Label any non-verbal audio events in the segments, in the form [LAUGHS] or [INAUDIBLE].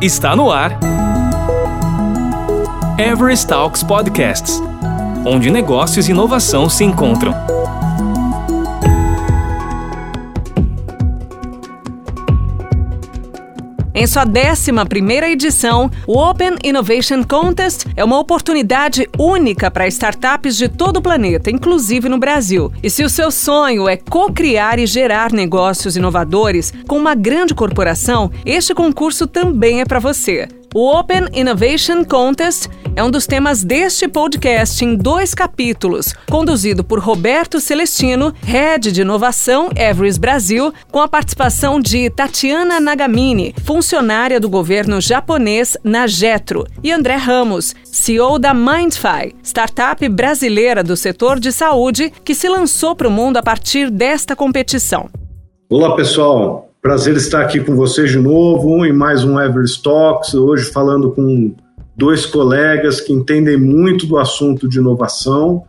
Está no ar. Everest Talks Podcasts onde negócios e inovação se encontram. Em sua 11 edição, o Open Innovation Contest é uma oportunidade única para startups de todo o planeta, inclusive no Brasil. E se o seu sonho é co-criar e gerar negócios inovadores com uma grande corporação, este concurso também é para você. O Open Innovation Contest é um dos temas deste podcast em dois capítulos, conduzido por Roberto Celestino, Head de Inovação Everest Brasil, com a participação de Tatiana Nagamini, funcionária do governo japonês na Jetro, e André Ramos, CEO da Mindfy, startup brasileira do setor de saúde que se lançou para o mundo a partir desta competição. Olá, pessoal. Prazer estar aqui com vocês de novo em mais um Everest Talks. Hoje falando com dois colegas que entendem muito do assunto de inovação.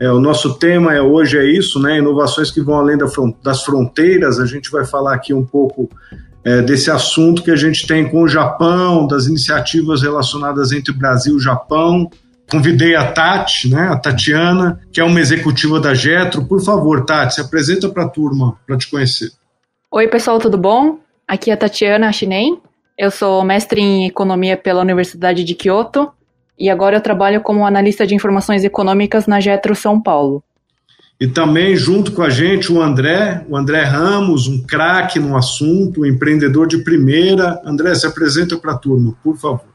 É, o nosso tema é, hoje é isso, né? Inovações que vão além das fronteiras. A gente vai falar aqui um pouco é, desse assunto que a gente tem com o Japão, das iniciativas relacionadas entre Brasil e Japão. Convidei a Tati, né, a Tatiana, que é uma executiva da Getro. Por favor, Tati, se apresenta para a turma para te conhecer. Oi, pessoal, tudo bom? Aqui é a Tatiana Chinem. Eu sou mestre em economia pela Universidade de Kyoto e agora eu trabalho como analista de informações econômicas na Getro São Paulo. E também junto com a gente o André, o André Ramos, um craque no assunto, um empreendedor de primeira. André, se apresenta para a turma, por favor.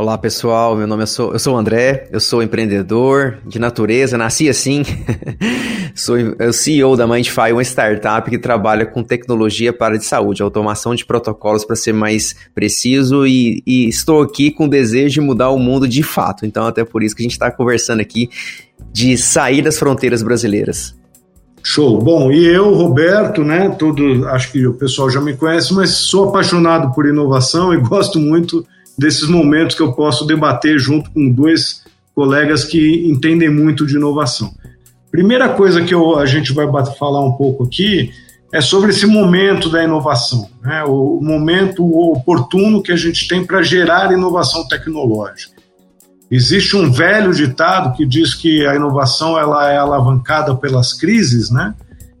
Olá pessoal, meu nome é sou, eu sou o André, eu sou empreendedor de natureza, nasci assim. [LAUGHS] sou o CEO da Mindfy, uma startup que trabalha com tecnologia para a de saúde, automação de protocolos para ser mais preciso e, e, estou aqui com o desejo de mudar o mundo de fato. Então até por isso que a gente está conversando aqui de sair das fronteiras brasileiras. Show. Bom, e eu, Roberto, né? Todo, acho que o pessoal já me conhece, mas sou apaixonado por inovação e [LAUGHS] gosto muito desses momentos que eu posso debater junto com dois colegas que entendem muito de inovação. Primeira coisa que eu, a gente vai falar um pouco aqui é sobre esse momento da inovação, né? o momento oportuno que a gente tem para gerar inovação tecnológica. Existe um velho ditado que diz que a inovação ela é alavancada pelas crises, né?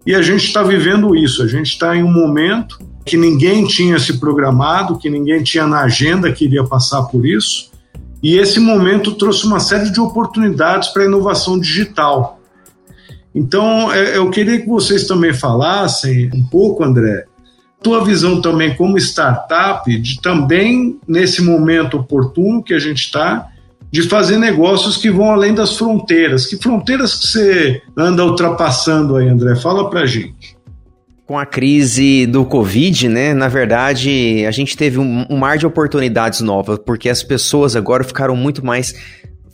E a gente está vivendo isso. A gente está em um momento que ninguém tinha se programado, que ninguém tinha na agenda que iria passar por isso. E esse momento trouxe uma série de oportunidades para a inovação digital. Então, é, eu queria que vocês também falassem um pouco, André, tua visão também como startup, de também nesse momento oportuno que a gente está, de fazer negócios que vão além das fronteiras. Que fronteiras que você anda ultrapassando aí, André? Fala para gente com a crise do Covid, né? Na verdade, a gente teve um, um, mar de oportunidades novas, porque as pessoas agora ficaram muito mais,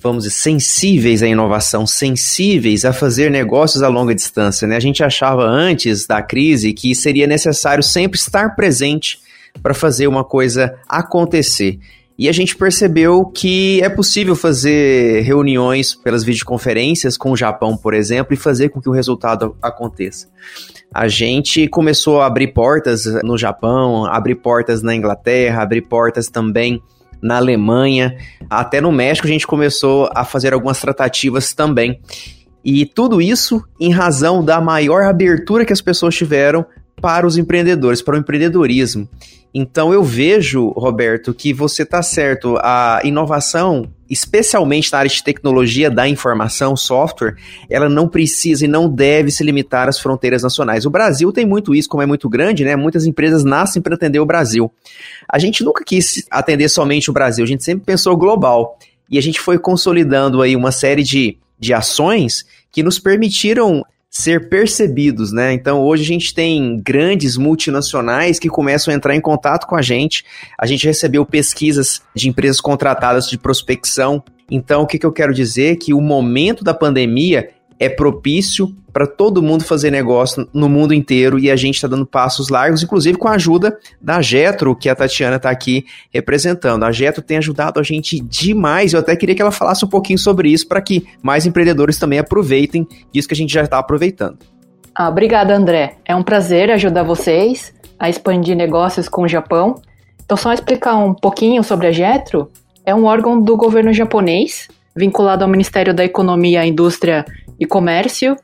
vamos dizer, sensíveis à inovação, sensíveis a fazer negócios a longa distância, né? A gente achava antes da crise que seria necessário sempre estar presente para fazer uma coisa acontecer. E a gente percebeu que é possível fazer reuniões pelas videoconferências com o Japão, por exemplo, e fazer com que o resultado aconteça. A gente começou a abrir portas no Japão, abrir portas na Inglaterra, abrir portas também na Alemanha, até no México a gente começou a fazer algumas tratativas também. E tudo isso em razão da maior abertura que as pessoas tiveram para os empreendedores, para o empreendedorismo. Então eu vejo, Roberto, que você está certo. A inovação, especialmente na área de tecnologia da informação, software, ela não precisa e não deve se limitar às fronteiras nacionais. O Brasil tem muito isso, como é muito grande, né? Muitas empresas nascem para atender o Brasil. A gente nunca quis atender somente o Brasil, a gente sempre pensou global. E a gente foi consolidando aí uma série de, de ações que nos permitiram ser percebidos, né? Então hoje a gente tem grandes multinacionais que começam a entrar em contato com a gente. A gente recebeu pesquisas de empresas contratadas de prospecção. Então o que, que eu quero dizer? Que o momento da pandemia é propício para todo mundo fazer negócio no mundo inteiro e a gente está dando passos largos, inclusive com a ajuda da Getro, que a Tatiana está aqui representando. A Getro tem ajudado a gente demais. Eu até queria que ela falasse um pouquinho sobre isso para que mais empreendedores também aproveitem isso que a gente já está aproveitando. Ah, obrigada, André. É um prazer ajudar vocês a expandir negócios com o Japão. Então, só explicar um pouquinho sobre a Jetro, é um órgão do governo japonês, vinculado ao Ministério da Economia, Indústria e Comércio.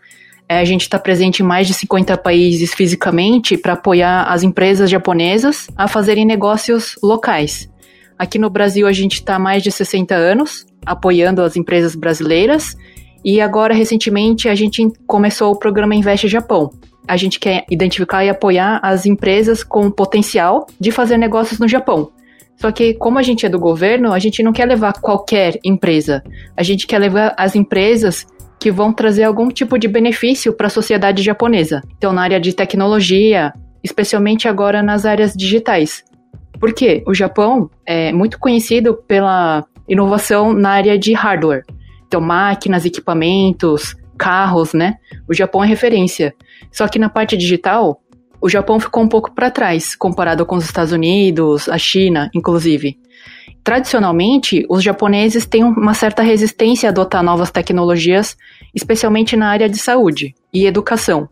É, a gente está presente em mais de 50 países fisicamente para apoiar as empresas japonesas a fazerem negócios locais. Aqui no Brasil, a gente está há mais de 60 anos apoiando as empresas brasileiras. E agora, recentemente, a gente começou o programa Investe Japão, a gente quer identificar e apoiar as empresas com potencial de fazer negócios no Japão. Só que, como a gente é do governo, a gente não quer levar qualquer empresa. A gente quer levar as empresas que vão trazer algum tipo de benefício para a sociedade japonesa. Então, na área de tecnologia, especialmente agora nas áreas digitais. Por quê? O Japão é muito conhecido pela inovação na área de hardware. Então, máquinas, equipamentos, carros, né? O Japão é referência. Só que na parte digital, o Japão ficou um pouco para trás, comparado com os Estados Unidos, a China, inclusive. Tradicionalmente, os japoneses têm uma certa resistência a adotar novas tecnologias, especialmente na área de saúde e educação.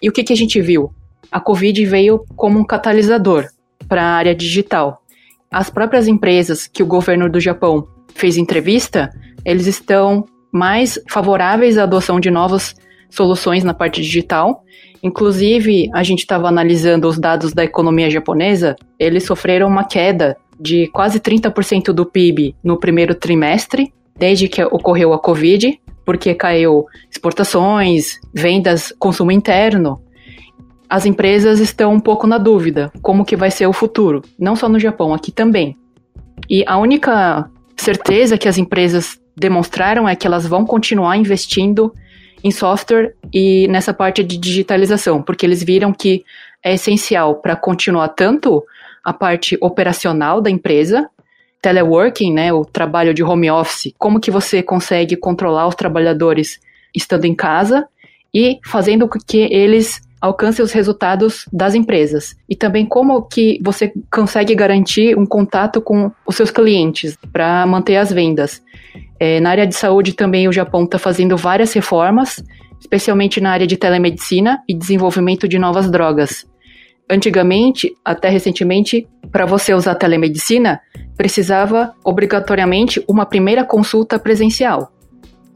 E o que, que a gente viu? A Covid veio como um catalisador para a área digital. As próprias empresas que o governo do Japão fez entrevista, eles estão mais favoráveis à adoção de novas soluções na parte digital. Inclusive, a gente estava analisando os dados da economia japonesa, eles sofreram uma queda de quase 30% do PIB no primeiro trimestre, desde que ocorreu a Covid, porque caiu exportações, vendas, consumo interno. As empresas estão um pouco na dúvida como que vai ser o futuro, não só no Japão, aqui também. E a única certeza que as empresas demonstraram é que elas vão continuar investindo em software e nessa parte de digitalização, porque eles viram que é essencial para continuar tanto a parte operacional da empresa, teleworking, né, o trabalho de home office, como que você consegue controlar os trabalhadores estando em casa e fazendo com que eles alcancem os resultados das empresas. E também como que você consegue garantir um contato com os seus clientes para manter as vendas. É, na área de saúde também o Japão está fazendo várias reformas, especialmente na área de telemedicina e desenvolvimento de novas drogas. Antigamente, até recentemente, para você usar telemedicina, precisava obrigatoriamente uma primeira consulta presencial.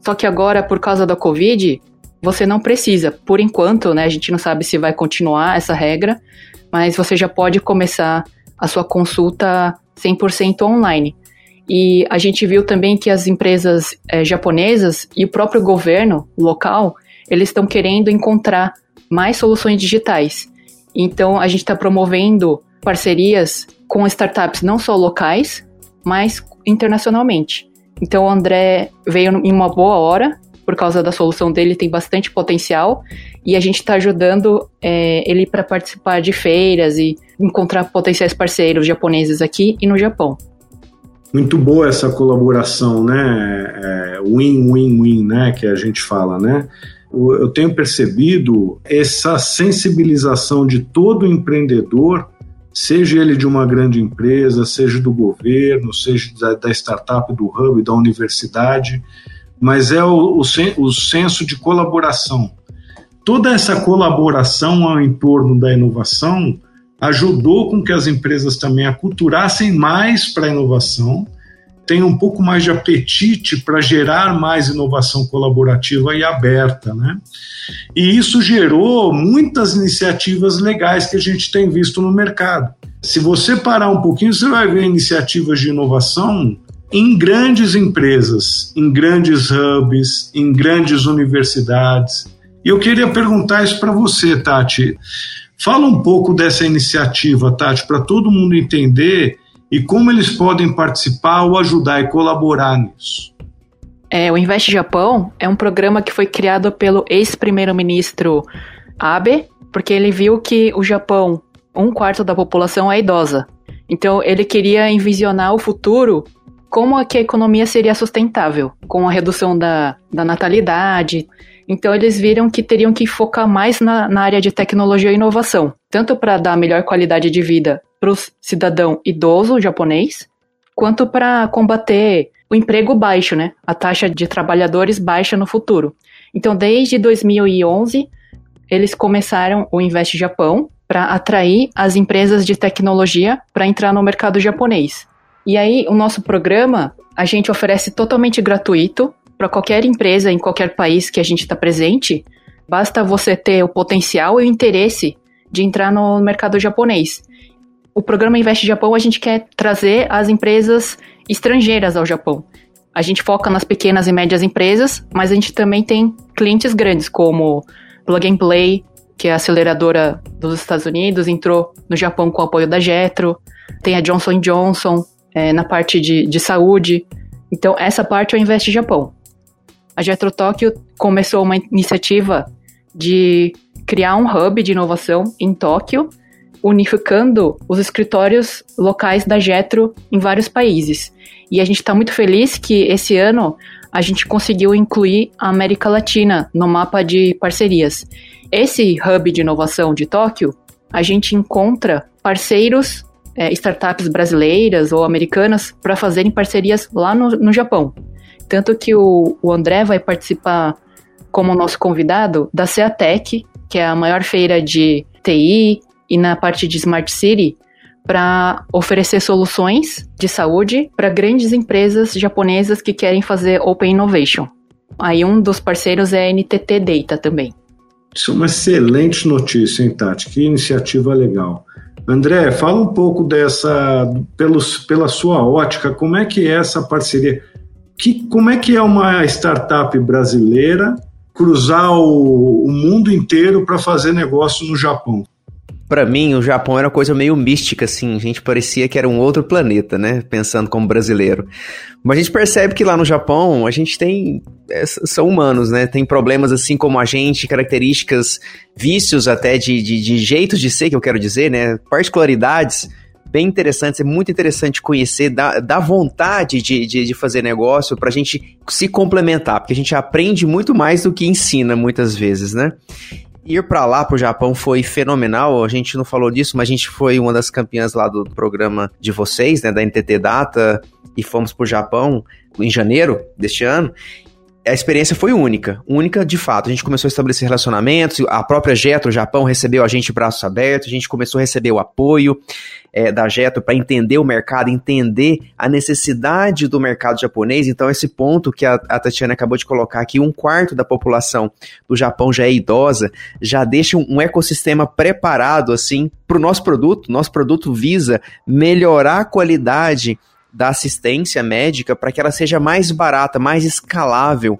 Só que agora, por causa da Covid, você não precisa. Por enquanto, né, a gente não sabe se vai continuar essa regra, mas você já pode começar a sua consulta 100% online. E a gente viu também que as empresas é, japonesas e o próprio governo local, eles estão querendo encontrar mais soluções digitais. Então, a gente está promovendo parcerias com startups não só locais, mas internacionalmente. Então, o André veio em uma boa hora, por causa da solução dele, tem bastante potencial, e a gente está ajudando é, ele para participar de feiras e encontrar potenciais parceiros japoneses aqui e no Japão muito boa essa colaboração, né? Win-win-win, é, né? Que a gente fala, né? Eu tenho percebido essa sensibilização de todo empreendedor, seja ele de uma grande empresa, seja do governo, seja da, da startup, do hub, da universidade, mas é o, o, o senso de colaboração. Toda essa colaboração ao entorno da inovação ajudou com que as empresas também aculturassem mais para a inovação, tenham um pouco mais de apetite para gerar mais inovação colaborativa e aberta, né? E isso gerou muitas iniciativas legais que a gente tem visto no mercado. Se você parar um pouquinho, você vai ver iniciativas de inovação em grandes empresas, em grandes hubs, em grandes universidades. E eu queria perguntar isso para você, Tati. Fala um pouco dessa iniciativa, Tati, para todo mundo entender e como eles podem participar ou ajudar e colaborar nisso. É, o Invest Japão é um programa que foi criado pelo ex-primeiro-ministro Abe, porque ele viu que o Japão, um quarto da população é idosa. Então ele queria envisionar o futuro como é que a economia seria sustentável, com a redução da, da natalidade, então eles viram que teriam que focar mais na, na área de tecnologia e inovação, tanto para dar melhor qualidade de vida para o cidadão idoso japonês, quanto para combater o emprego baixo, né? A taxa de trabalhadores baixa no futuro. Então, desde 2011, eles começaram o Invest Japão, para atrair as empresas de tecnologia para entrar no mercado japonês. E aí, o nosso programa, a gente oferece totalmente gratuito para qualquer empresa em qualquer país que a gente está presente. Basta você ter o potencial e o interesse de entrar no mercado japonês. O programa Investe Japão, a gente quer trazer as empresas estrangeiras ao Japão. A gente foca nas pequenas e médias empresas, mas a gente também tem clientes grandes, como Plug and Play, que é a aceleradora dos Estados Unidos, entrou no Japão com o apoio da Jetro. Tem a Johnson Johnson é, na parte de, de saúde. Então, essa parte é o Investe Japão. A Jetro Tóquio começou uma iniciativa de criar um hub de inovação em Tóquio, unificando os escritórios locais da Jetro em vários países. E a gente está muito feliz que esse ano a gente conseguiu incluir a América Latina no mapa de parcerias. Esse hub de inovação de Tóquio, a gente encontra parceiros, é, startups brasileiras ou americanas, para fazerem parcerias lá no, no Japão. Tanto que o, o André vai participar como nosso convidado da Ceatec, que é a maior feira de TI e na parte de Smart City, para oferecer soluções de saúde para grandes empresas japonesas que querem fazer Open Innovation. Aí um dos parceiros é a NTT Data também. Isso é uma excelente notícia, hein, Tati? Que iniciativa legal. André, fala um pouco dessa, pelos, pela sua ótica, como é que é essa parceria? Que, como é que é uma startup brasileira cruzar o, o mundo inteiro para fazer negócio no Japão? Para mim, o Japão era uma coisa meio mística, assim. A gente parecia que era um outro planeta, né? Pensando como brasileiro. Mas a gente percebe que lá no Japão, a gente tem. É, são humanos, né? Tem problemas assim como a gente, características, vícios até de, de, de jeitos de ser, que eu quero dizer, né? Particularidades bem interessantes. É muito interessante conhecer, dá, dá vontade de, de, de fazer negócio para a gente se complementar, porque a gente aprende muito mais do que ensina muitas vezes, né? ir para lá, pro Japão, foi fenomenal. A gente não falou disso, mas a gente foi uma das campeãs lá do programa de vocês, né, da NTT Data, e fomos pro Japão em janeiro deste ano a experiência foi única, única de fato. A gente começou a estabelecer relacionamentos, a própria Jetro Japão recebeu a gente braços abertos, a gente começou a receber o apoio é, da Jetro para entender o mercado, entender a necessidade do mercado japonês. Então, esse ponto que a, a Tatiana acabou de colocar aqui, um quarto da população do Japão já é idosa, já deixa um, um ecossistema preparado assim para o nosso produto. Nosso produto visa melhorar a qualidade da assistência médica para que ela seja mais barata, mais escalável.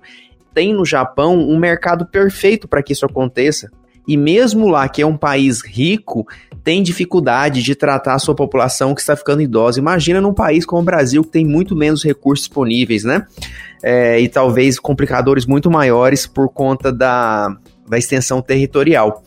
Tem no Japão um mercado perfeito para que isso aconteça. E mesmo lá, que é um país rico, tem dificuldade de tratar a sua população que está ficando idosa. Imagina num país como o Brasil, que tem muito menos recursos disponíveis, né? É, e talvez complicadores muito maiores por conta da, da extensão territorial.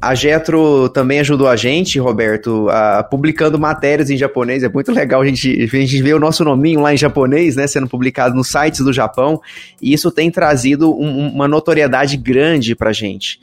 A Getro também ajudou a gente, Roberto, a, publicando matérias em japonês. É muito legal a gente, a gente ver o nosso nominho lá em japonês, né, sendo publicado nos sites do Japão. E isso tem trazido um, uma notoriedade grande para a gente.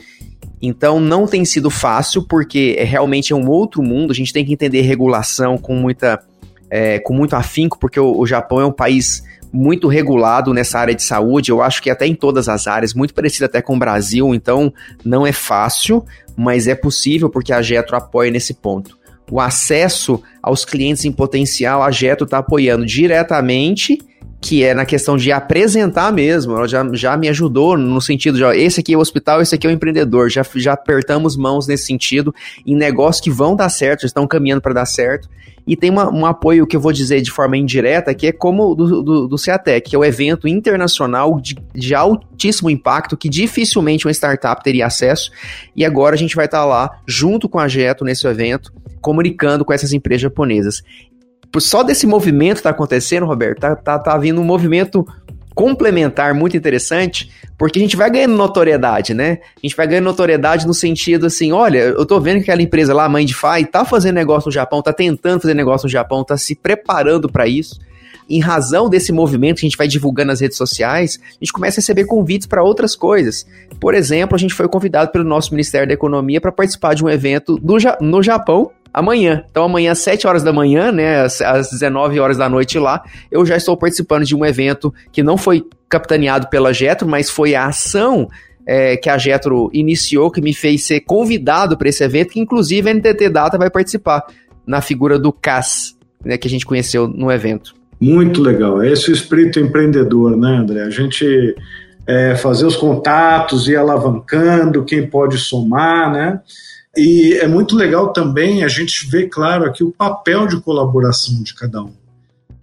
Então não tem sido fácil, porque é, realmente é um outro mundo. A gente tem que entender regulação com muita, é, com muito afinco, porque o, o Japão é um país muito regulado nessa área de saúde, eu acho que até em todas as áreas, muito parecido até com o Brasil, então não é fácil, mas é possível porque a Getro apoia nesse ponto. O acesso aos clientes em potencial, a Getro está apoiando diretamente que é na questão de apresentar mesmo. Ela já, já me ajudou no sentido de, ó, esse aqui é o hospital, esse aqui é o empreendedor. Já, já apertamos mãos nesse sentido em negócios que vão dar certo, estão caminhando para dar certo. E tem uma, um apoio que eu vou dizer de forma indireta, que é como do, do, do CEATEC, que é o evento internacional de, de altíssimo impacto que dificilmente uma startup teria acesso. E agora a gente vai estar tá lá, junto com a Jeto, nesse evento, comunicando com essas empresas japonesas só desse movimento tá acontecendo, Roberto, tá, tá, tá vindo um movimento complementar muito interessante, porque a gente vai ganhando notoriedade, né? A gente vai ganhando notoriedade no sentido assim, olha, eu tô vendo que aquela empresa lá, de Fai, tá fazendo negócio no Japão, tá tentando fazer negócio no Japão, tá se preparando para isso. Em razão desse movimento que a gente vai divulgando nas redes sociais, a gente começa a receber convites para outras coisas. Por exemplo, a gente foi convidado pelo nosso Ministério da Economia para participar de um evento do, no Japão amanhã. Então, amanhã, às 7 horas da manhã, né, às, às 19 horas da noite lá, eu já estou participando de um evento que não foi capitaneado pela Jetro, mas foi a ação é, que a Getro iniciou, que me fez ser convidado para esse evento, que inclusive a NTT Data vai participar na figura do CAS, né, que a gente conheceu no evento. Muito legal. Esse é o espírito empreendedor, né, André? A gente é, fazer os contatos e alavancando quem pode somar, né? E é muito legal também a gente ver, claro, aqui o papel de colaboração de cada um.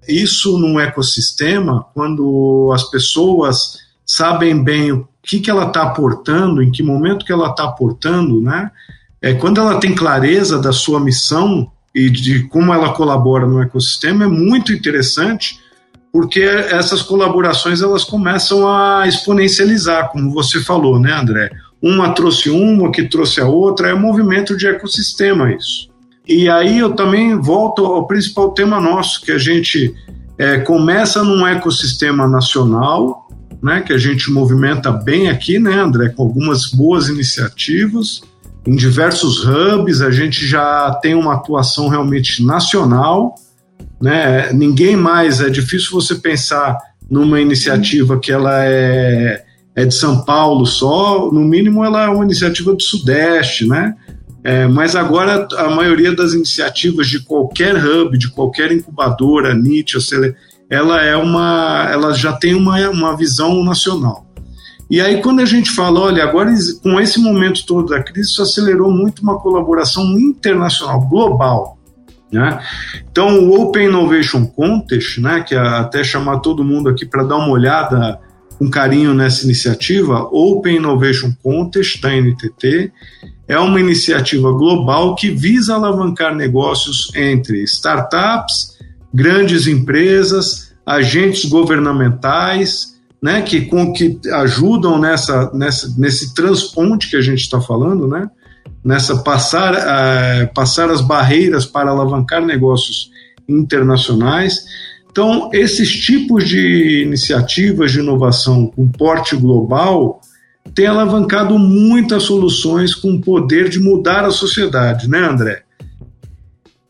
Isso num ecossistema, quando as pessoas sabem bem o que, que ela está aportando, em que momento que ela está aportando, né? É, quando ela tem clareza da sua missão e de como ela colabora no ecossistema, é muito interessante, porque essas colaborações elas começam a exponencializar, como você falou, né, André? Uma trouxe uma, que trouxe a outra, é um movimento de ecossistema isso. E aí eu também volto ao principal tema nosso, que a gente é, começa num ecossistema nacional, né, que a gente movimenta bem aqui, né, André, com algumas boas iniciativas, em diversos hubs, a gente já tem uma atuação realmente nacional, né, ninguém mais, é difícil você pensar numa iniciativa que ela é é de São Paulo só, no mínimo ela é uma iniciativa do Sudeste, né? É, mas agora a maioria das iniciativas de qualquer hub, de qualquer incubadora, NIT, ela é uma, ela já tem uma, uma visão nacional. E aí quando a gente fala, olha, agora com esse momento todo da crise, isso acelerou muito uma colaboração internacional, global. Né? Então o Open Innovation Contest, né, que até chamar todo mundo aqui para dar uma olhada com carinho nessa iniciativa, Open Innovation Contest da NTT, é uma iniciativa global que visa alavancar negócios entre startups, grandes empresas, agentes governamentais, né, que, com, que ajudam nessa, nessa, nesse transponte que a gente está falando, né, nessa passar, uh, passar as barreiras para alavancar negócios internacionais. Então, esses tipos de iniciativas de inovação com porte global têm alavancado muitas soluções com o poder de mudar a sociedade, né, André?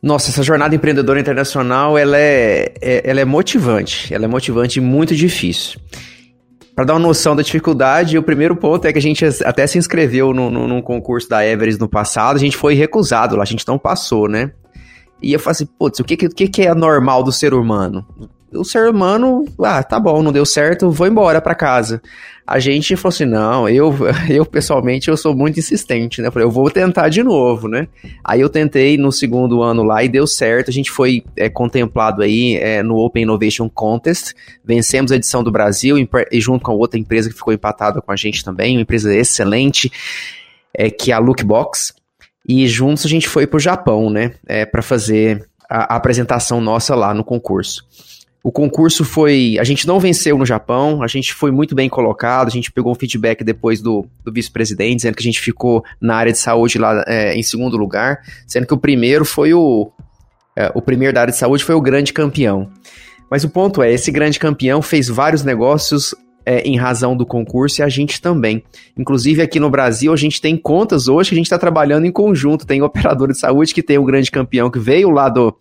Nossa, essa jornada empreendedora internacional, ela é, é ela é motivante, ela é motivante e muito difícil. Para dar uma noção da dificuldade, o primeiro ponto é que a gente até se inscreveu no, no, num concurso da Everest no passado, a gente foi recusado lá, a gente não passou, né? E eu falei assim, putz, o que, que, que é normal do ser humano? O ser humano, ah, tá bom, não deu certo, vou embora para casa. A gente falou assim, não, eu, [LAUGHS] eu pessoalmente, eu sou muito insistente, né? Eu falei, eu vou tentar de novo, né? Aí eu tentei no segundo ano lá e deu certo. A gente foi é, contemplado aí é, no Open Innovation Contest, vencemos a edição do Brasil e junto com a outra empresa que ficou empatada com a gente também, uma empresa excelente, é, que é a Lookbox. E juntos a gente foi pro Japão, né? É, para fazer a, a apresentação nossa lá no concurso. O concurso foi. A gente não venceu no Japão, a gente foi muito bem colocado, a gente pegou um feedback depois do, do vice-presidente, dizendo que a gente ficou na área de saúde lá é, em segundo lugar, sendo que o primeiro foi o. É, o primeiro da área de saúde foi o grande campeão. Mas o ponto é: esse grande campeão fez vários negócios é, em razão do concurso e a gente também. Inclusive aqui no Brasil a gente tem contas hoje que a gente está trabalhando em conjunto. Tem operador de saúde que tem o grande campeão que veio lá do,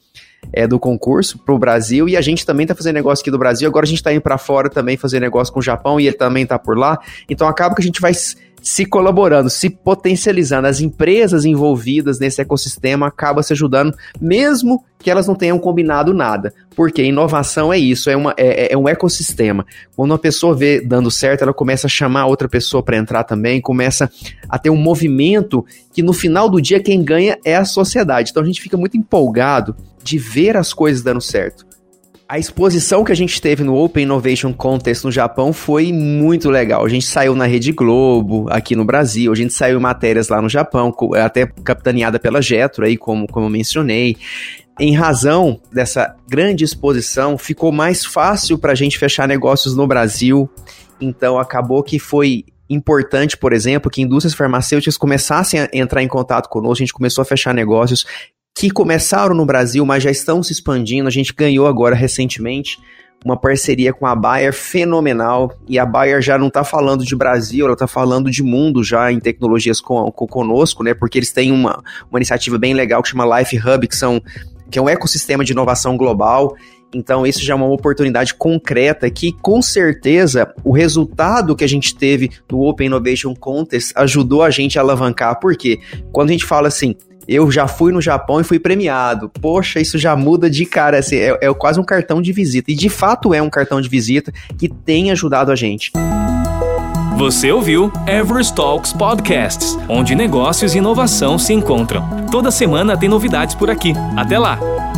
é, do concurso para o Brasil e a gente também está fazendo negócio aqui do Brasil. Agora a gente está indo para fora também fazer negócio com o Japão e ele também está por lá. Então acaba que a gente vai se colaborando, se potencializando. As empresas envolvidas nesse ecossistema acabam se ajudando, mesmo que elas não tenham combinado nada. Porque inovação é isso, é, uma, é, é, é um ecossistema. Quando uma pessoa vê dando certo, ela começa a chamar outra pessoa para entrar também, começa a ter um movimento que no final do dia quem ganha é a sociedade. Então a gente fica muito empolgado de ver as coisas dando certo. A exposição que a gente teve no Open Innovation Contest no Japão foi muito legal. A gente saiu na Rede Globo, aqui no Brasil, a gente saiu em matérias lá no Japão, até capitaneada pela Jetro, aí, como, como eu mencionei. Em razão dessa grande exposição, ficou mais fácil para a gente fechar negócios no Brasil. Então, acabou que foi importante, por exemplo, que indústrias farmacêuticas começassem a entrar em contato conosco, a gente começou a fechar negócios que começaram no Brasil, mas já estão se expandindo. A gente ganhou agora recentemente uma parceria com a Bayer fenomenal. E a Bayer já não está falando de Brasil, ela está falando de mundo já em tecnologias com, com, conosco, né? Porque eles têm uma, uma iniciativa bem legal que chama Life Hub, que, são, que é um ecossistema de inovação global. Então, isso já é uma oportunidade concreta que, com certeza, o resultado que a gente teve no Open Innovation Contest ajudou a gente a alavancar. Por quê? Quando a gente fala assim, eu já fui no Japão e fui premiado. Poxa, isso já muda de cara. Assim, é, é quase um cartão de visita. E de fato é um cartão de visita que tem ajudado a gente. Você ouviu Everest Talks Podcasts, onde negócios e inovação se encontram. Toda semana tem novidades por aqui. Até lá!